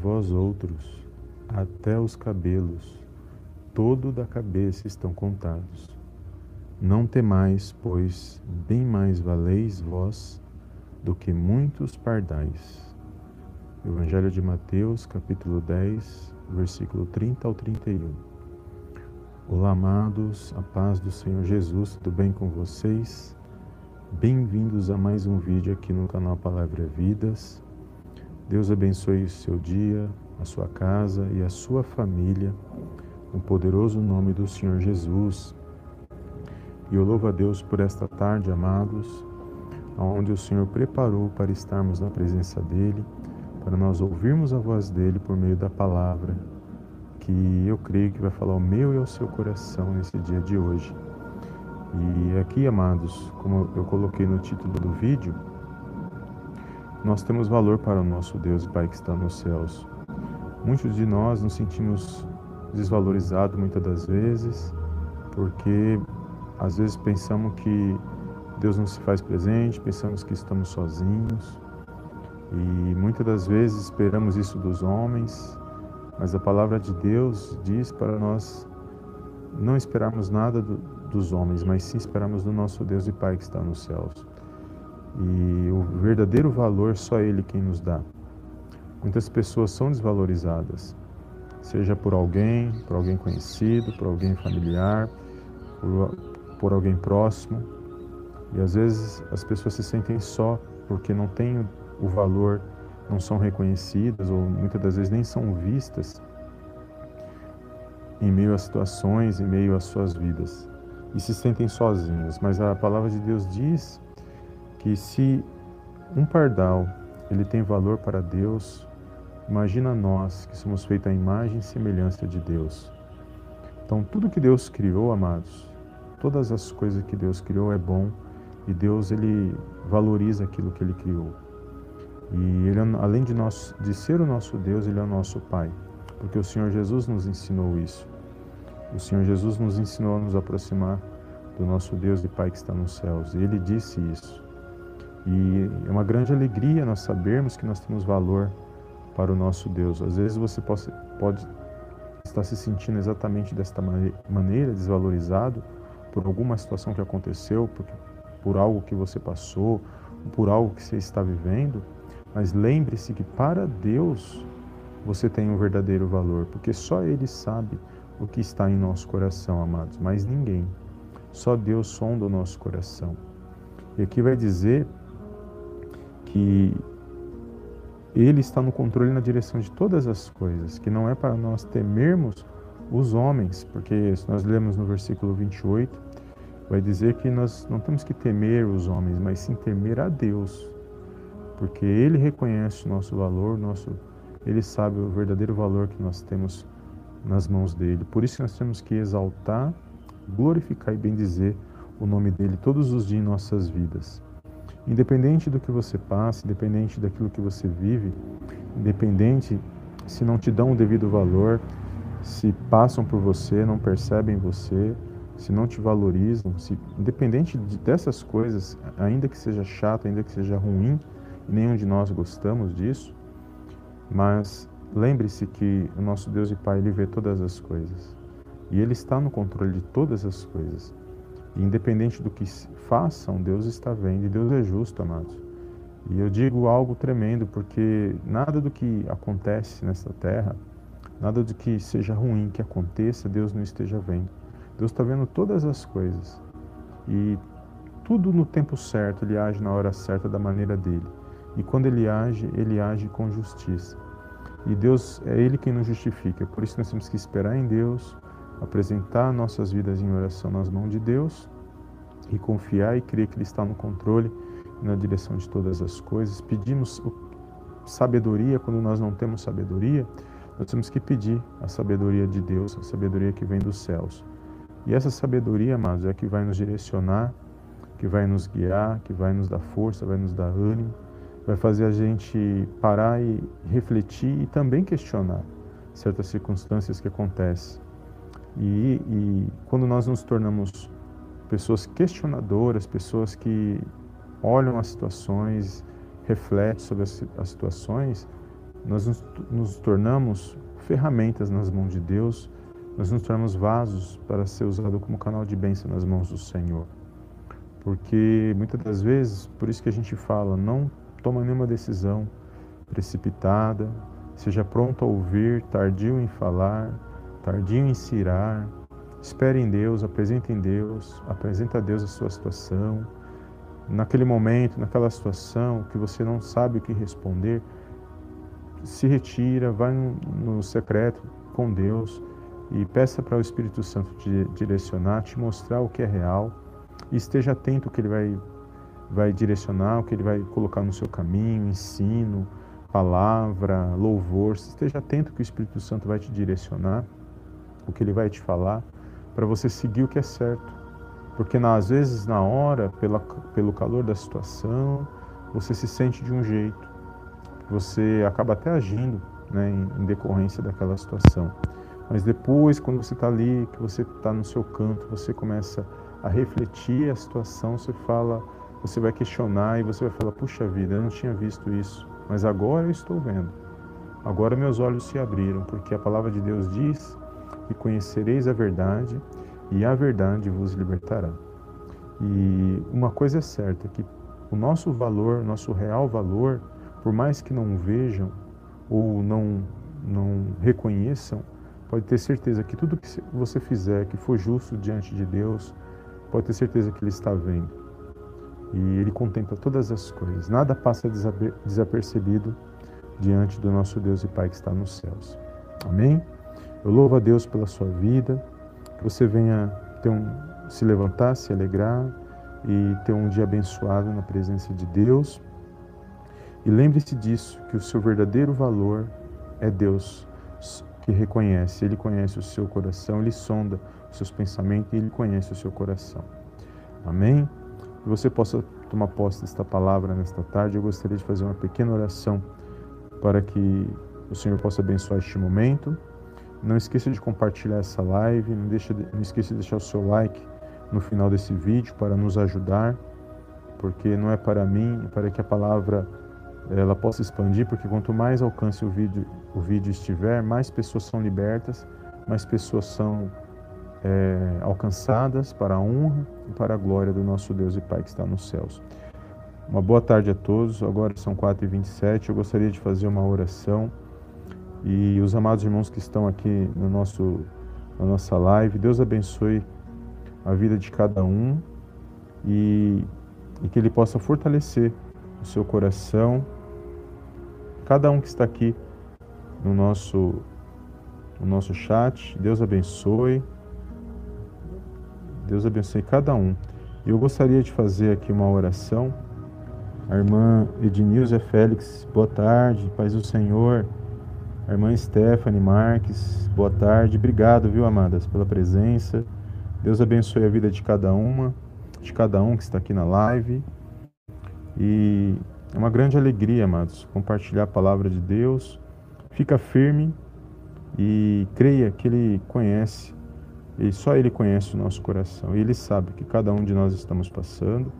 vós outros, até os cabelos, todo da cabeça estão contados. Não temais, pois bem mais valeis vós do que muitos pardais. Evangelho de Mateus, capítulo 10, versículo 30 ao 31. Olá, amados, a paz do Senhor Jesus, tudo bem com vocês? Bem-vindos a mais um vídeo aqui no canal Palavra Vidas. Deus abençoe o seu dia, a sua casa e a sua família, no poderoso nome do Senhor Jesus. E eu louvo a Deus por esta tarde, amados, onde o Senhor preparou para estarmos na presença dEle, para nós ouvirmos a voz dEle por meio da palavra, que eu creio que vai falar ao meu e ao seu coração nesse dia de hoje. E aqui, amados, como eu coloquei no título do vídeo, nós temos valor para o nosso Deus Pai que está nos céus. Muitos de nós nos sentimos desvalorizados muitas das vezes, porque às vezes pensamos que Deus não se faz presente, pensamos que estamos sozinhos. E muitas das vezes esperamos isso dos homens, mas a palavra de Deus diz para nós não esperarmos nada do, dos homens, mas sim esperarmos do nosso Deus e Pai que está nos céus. E o verdadeiro valor só Ele quem nos dá. Muitas pessoas são desvalorizadas, seja por alguém, por alguém conhecido, por alguém familiar, por, por alguém próximo. E às vezes as pessoas se sentem só porque não têm o valor, não são reconhecidas ou muitas das vezes nem são vistas em meio a situações, em meio às suas vidas e se sentem sozinhos. Mas a palavra de Deus diz que se um pardal ele tem valor para Deus, imagina nós que somos feitos à imagem e semelhança de Deus. Então tudo que Deus criou, amados, todas as coisas que Deus criou é bom e Deus ele valoriza aquilo que ele criou. E ele, além de, nós, de ser o nosso Deus, ele é o nosso Pai, porque o Senhor Jesus nos ensinou isso. O Senhor Jesus nos ensinou a nos aproximar do nosso Deus e Pai que está nos céus. E Ele disse isso. E é uma grande alegria nós sabermos que nós temos valor para o nosso Deus. Às vezes você pode, pode estar se sentindo exatamente desta maneira, desvalorizado por alguma situação que aconteceu, por, por algo que você passou, por algo que você está vivendo. Mas lembre-se que para Deus você tem um verdadeiro valor, porque só Ele sabe o que está em nosso coração, amados, mas ninguém. Só Deus sonda o nosso coração. E aqui vai dizer que Ele está no controle na direção de todas as coisas, que não é para nós temermos os homens, porque se nós lemos no versículo 28, vai dizer que nós não temos que temer os homens, mas sim temer a Deus, porque Ele reconhece o nosso valor, nosso, Ele sabe o verdadeiro valor que nós temos nas mãos dele. Por isso nós temos que exaltar, glorificar e bendizer o nome dele todos os dias em nossas vidas. Independente do que você passa, independente daquilo que você vive, independente se não te dão o devido valor, se passam por você, não percebem você, se não te valorizam, se, independente dessas coisas, ainda que seja chato, ainda que seja ruim, nenhum de nós gostamos disso, mas Lembre-se que o nosso Deus e Pai, Ele vê todas as coisas. E Ele está no controle de todas as coisas. Independente do que façam, Deus está vendo. E Deus é justo, amados. E eu digo algo tremendo, porque nada do que acontece nesta terra, nada do que seja ruim que aconteça, Deus não esteja vendo. Deus está vendo todas as coisas. E tudo no tempo certo, Ele age na hora certa, da maneira dele. E quando Ele age, Ele age com justiça. E Deus é Ele quem nos justifica. Por isso nós temos que esperar em Deus, apresentar nossas vidas em oração nas mãos de Deus e confiar e crer que Ele está no controle e na direção de todas as coisas. Pedimos sabedoria quando nós não temos sabedoria, nós temos que pedir a sabedoria de Deus, a sabedoria que vem dos céus. E essa sabedoria, amados, é que vai nos direcionar, que vai nos guiar, que vai nos dar força, vai nos dar ânimo vai fazer a gente parar e refletir e também questionar certas circunstâncias que acontecem. E, e quando nós nos tornamos pessoas questionadoras, pessoas que olham as situações, refletem sobre as, as situações, nós nos, nos tornamos ferramentas nas mãos de Deus, nós nos tornamos vasos para ser usado como canal de bênção nas mãos do Senhor. Porque muitas das vezes, por isso que a gente fala, não toma nenhuma decisão precipitada, seja pronto a ouvir, tardio em falar, tardio em cirar, espere em Deus, apresente em Deus, apresenta a Deus a sua situação. Naquele momento, naquela situação que você não sabe o que responder, se retira, vai no secreto com Deus e peça para o Espírito Santo te direcionar, te mostrar o que é real e esteja atento que ele vai, vai direcionar, o que ele vai colocar no seu caminho, ensino, palavra, louvor. Esteja atento que o Espírito Santo vai te direcionar, o que ele vai te falar, para você seguir o que é certo. Porque às vezes, na hora, pela, pelo calor da situação, você se sente de um jeito você acaba até agindo né, em, em decorrência daquela situação. Mas depois, quando você está ali, que você está no seu canto, você começa a refletir a situação, você fala, você vai questionar e você vai falar: puxa vida, eu não tinha visto isso, mas agora eu estou vendo. Agora meus olhos se abriram, porque a palavra de Deus diz que conhecereis a verdade e a verdade vos libertará. E uma coisa é certa, que o nosso valor, nosso real valor, por mais que não vejam ou não, não reconheçam, pode ter certeza que tudo que você fizer que for justo diante de Deus, pode ter certeza que Ele está vendo. E Ele contempla todas as coisas. Nada passa desapercebido diante do nosso Deus e Pai que está nos céus. Amém? Eu louvo a Deus pela sua vida, que você venha um, se levantar, se alegrar e ter um dia abençoado na presença de Deus. E lembre-se disso, que o seu verdadeiro valor é Deus que reconhece, Ele conhece o seu coração, Ele sonda os seus pensamentos e Ele conhece o seu coração. Amém? Que você possa tomar posse desta palavra nesta tarde. Eu gostaria de fazer uma pequena oração para que o Senhor possa abençoar este momento. Não esqueça de compartilhar essa live, não, deixa de, não esqueça de deixar o seu like no final desse vídeo para nos ajudar, porque não é para mim, é para que a palavra ela possa expandir, porque quanto mais alcance o vídeo, o vídeo estiver, mais pessoas são libertas, mais pessoas são é, alcançadas para a honra e para a glória do nosso Deus e Pai que está nos céus. Uma boa tarde a todos, agora são 4h27, eu gostaria de fazer uma oração e os amados irmãos que estão aqui no nosso, na nossa live, Deus abençoe a vida de cada um e, e que Ele possa fortalecer o seu coração cada um que está aqui no nosso, no nosso chat. Deus abençoe. Deus abençoe cada um. Eu gostaria de fazer aqui uma oração. A irmã Ednilza Félix, boa tarde, paz do Senhor. A irmã Stephanie Marques, boa tarde. Obrigado, viu, amadas, pela presença. Deus abençoe a vida de cada uma, de cada um que está aqui na live. E é uma grande alegria, amados, compartilhar a palavra de Deus. Fica firme e creia que Ele conhece, e só Ele conhece o nosso coração. Ele sabe que cada um de nós estamos passando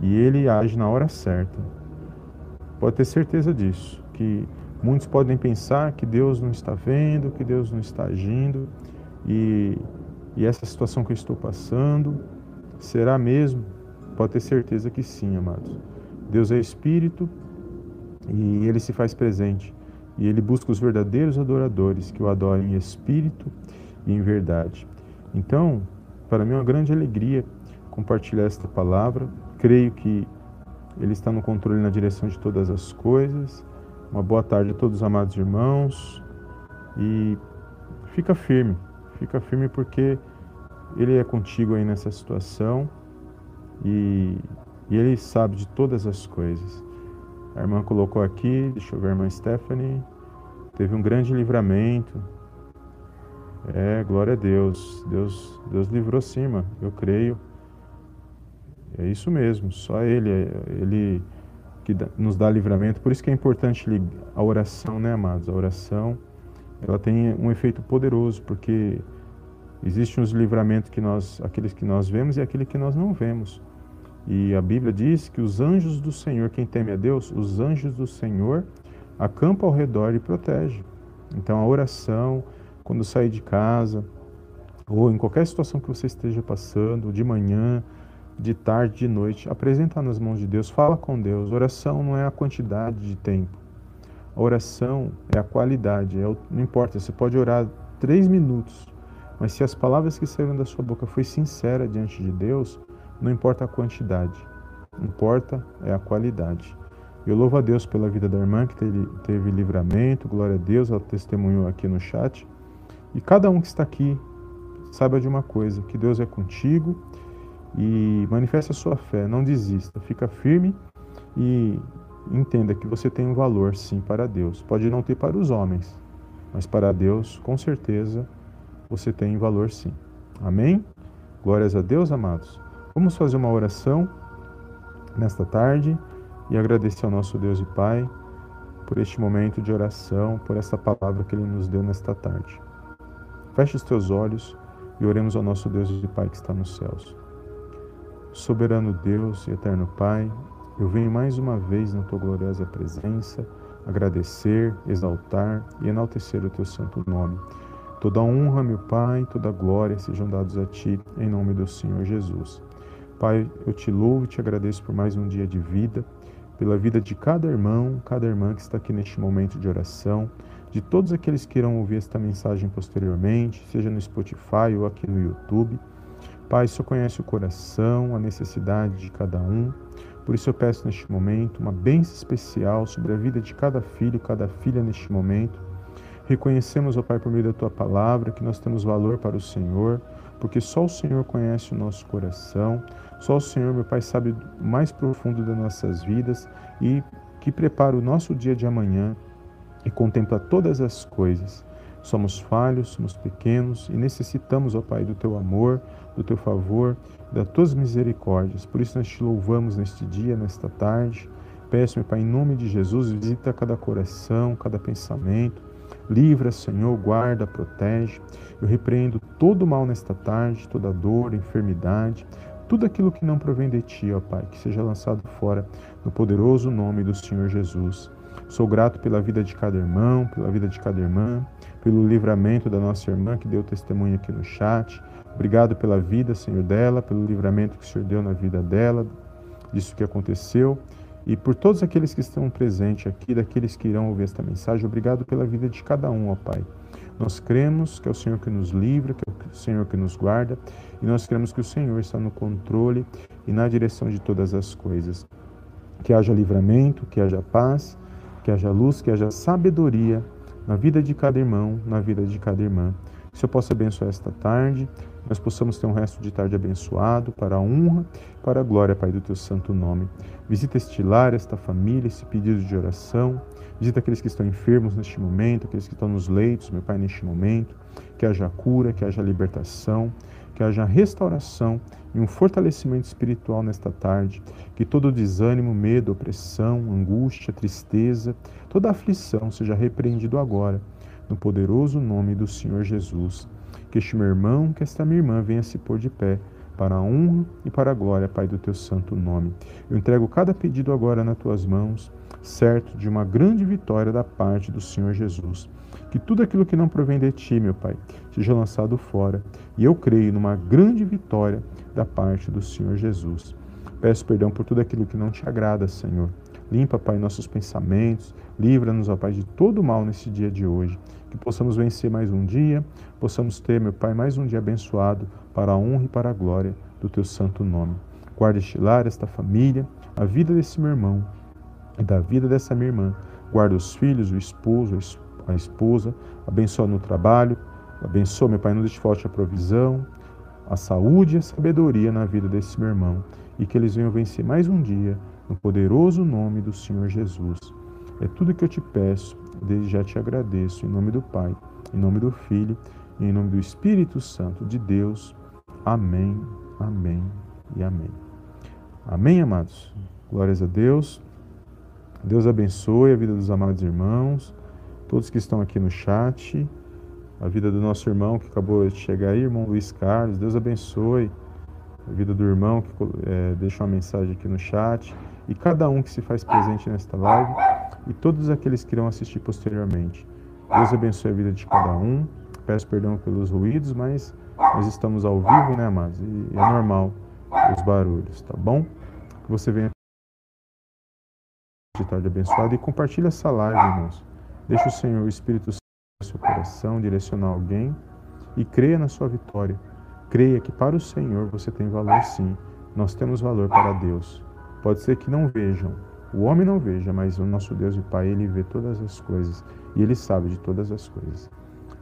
e Ele age na hora certa. Pode ter certeza disso, que muitos podem pensar que Deus não está vendo, que Deus não está agindo e, e essa situação que eu estou passando será mesmo? Pode ter certeza que sim, amados. Deus é espírito e ele se faz presente. E ele busca os verdadeiros adoradores que o adorem em espírito e em verdade. Então, para mim é uma grande alegria compartilhar esta palavra. Creio que ele está no controle e na direção de todas as coisas. Uma boa tarde a todos os amados irmãos. E fica firme, fica firme porque ele é contigo aí nessa situação. E e Ele sabe de todas as coisas. A irmã colocou aqui, deixa eu ver a irmã Stephanie, teve um grande livramento. É, glória a Deus. Deus, Deus livrou sim, irmã, eu creio. É isso mesmo, só Ele, Ele que nos dá livramento. Por isso que é importante a oração, né, amados? A oração, ela tem um efeito poderoso, porque existem os livramentos que nós, aqueles que nós vemos e aqueles que nós não vemos. E a Bíblia diz que os anjos do Senhor, quem teme a Deus, os anjos do Senhor acampa ao redor e protege. Então a oração, quando sair de casa, ou em qualquer situação que você esteja passando, de manhã, de tarde, de noite, apresenta nas mãos de Deus, fala com Deus. Oração não é a quantidade de tempo. A oração é a qualidade. É o, não importa, você pode orar três minutos, mas se as palavras que saíram da sua boca foi sincera diante de Deus, não importa a quantidade, importa é a qualidade. Eu louvo a Deus pela vida da irmã que teve, teve livramento, glória a Deus, ela testemunhou aqui no chat. E cada um que está aqui, saiba de uma coisa, que Deus é contigo e manifeste a sua fé, não desista, fica firme e entenda que você tem um valor sim para Deus. Pode não ter para os homens, mas para Deus, com certeza, você tem valor sim. Amém? Glórias a Deus, amados. Vamos fazer uma oração nesta tarde e agradecer ao nosso Deus e Pai por este momento de oração, por esta palavra que Ele nos deu nesta tarde. Feche os teus olhos e oremos ao nosso Deus e Pai que está nos céus. Soberano Deus e eterno Pai, eu venho mais uma vez na tua gloriosa presença agradecer, exaltar e enaltecer o teu santo nome. Toda honra, meu Pai, toda glória sejam dados a ti, em nome do Senhor Jesus. Pai, eu te louvo e te agradeço por mais um dia de vida, pela vida de cada irmão, cada irmã que está aqui neste momento de oração, de todos aqueles que irão ouvir esta mensagem posteriormente, seja no Spotify ou aqui no YouTube. Pai, Senhor conhece o coração, a necessidade de cada um. Por isso eu peço neste momento uma bênção especial sobre a vida de cada filho, cada filha neste momento. Reconhecemos, ó Pai, por meio da tua palavra, que nós temos valor para o Senhor, porque só o Senhor conhece o nosso coração, só o Senhor, meu Pai, sabe o mais profundo das nossas vidas e que prepara o nosso dia de amanhã e contempla todas as coisas. Somos falhos, somos pequenos e necessitamos, ó Pai, do teu amor, do teu favor, das tuas misericórdias. Por isso nós te louvamos neste dia, nesta tarde. Peço, meu Pai, em nome de Jesus, visita cada coração, cada pensamento. Livra, Senhor, guarda, protege. Eu repreendo todo mal nesta tarde, toda dor, enfermidade, tudo aquilo que não provém de ti, ó Pai, que seja lançado fora no poderoso nome do Senhor Jesus. Sou grato pela vida de cada irmão, pela vida de cada irmã, pelo livramento da nossa irmã que deu testemunho aqui no chat. Obrigado pela vida, Senhor, dela, pelo livramento que o Senhor deu na vida dela, disso que aconteceu. E por todos aqueles que estão presentes aqui, daqueles que irão ouvir esta mensagem, obrigado pela vida de cada um, ó Pai. Nós cremos que é o Senhor que nos livra, que é o Senhor que nos guarda, e nós cremos que o Senhor está no controle e na direção de todas as coisas. Que haja livramento, que haja paz, que haja luz, que haja sabedoria na vida de cada irmão, na vida de cada irmã. Que eu possa abençoar esta tarde, nós possamos ter um resto de tarde abençoado para a honra, para a glória, Pai, do teu santo nome. Visita este lar, esta família, esse pedido de oração. Visita aqueles que estão enfermos neste momento, aqueles que estão nos leitos, meu Pai, neste momento. Que haja cura, que haja libertação, que haja restauração e um fortalecimento espiritual nesta tarde. Que todo desânimo, medo, opressão, angústia, tristeza, toda aflição seja repreendido agora, no poderoso nome do Senhor Jesus. Que este meu irmão, que esta minha irmã venha se pôr de pé para a honra e para a glória, Pai, do teu santo nome. Eu entrego cada pedido agora nas tuas mãos, certo de uma grande vitória da parte do Senhor Jesus. Que tudo aquilo que não provém de ti, meu Pai, seja lançado fora. E eu creio numa grande vitória da parte do Senhor Jesus. Peço perdão por tudo aquilo que não te agrada, Senhor. Limpa, Pai, nossos pensamentos. Livra-nos, ó Pai, de todo mal nesse dia de hoje que possamos vencer mais um dia, possamos ter, meu Pai, mais um dia abençoado para a honra e para a glória do Teu santo nome. Guarda este lar, esta família, a vida desse meu irmão e da vida dessa minha irmã. Guarda os filhos, o esposo, a esposa, abençoa no trabalho, abençoa, meu Pai, não deixe forte a provisão, a saúde e a sabedoria na vida desse meu irmão e que eles venham vencer mais um dia no poderoso nome do Senhor Jesus. É tudo que eu te peço, desde já te agradeço, em nome do Pai, em nome do Filho e em nome do Espírito Santo de Deus. Amém, amém e amém. Amém, amados? Glórias a Deus. Deus abençoe a vida dos amados irmãos, todos que estão aqui no chat, a vida do nosso irmão que acabou de chegar aí, irmão Luiz Carlos. Deus abençoe a vida do irmão que é, deixa uma mensagem aqui no chat e cada um que se faz presente nesta live. e todos aqueles que irão assistir posteriormente. Deus abençoe a vida de cada um. Peço perdão pelos ruídos, mas nós estamos ao vivo, né, amados? E é normal os barulhos, tá bom? Que você venha de tarde abençoada e compartilhe essa live, irmãos. Deixe o Senhor, o Espírito Santo, no seu coração, direcionar alguém e creia na sua vitória. Creia que para o Senhor você tem valor sim. Nós temos valor para Deus. Pode ser que não vejam, o homem não veja, mas o nosso Deus e Pai, ele vê todas as coisas e ele sabe de todas as coisas.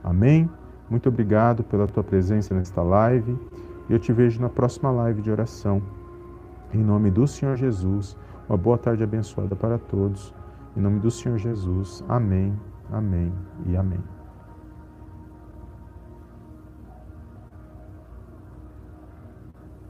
Amém? Muito obrigado pela tua presença nesta live. E eu te vejo na próxima live de oração. Em nome do Senhor Jesus. Uma boa tarde abençoada para todos. Em nome do Senhor Jesus. Amém, amém e amém.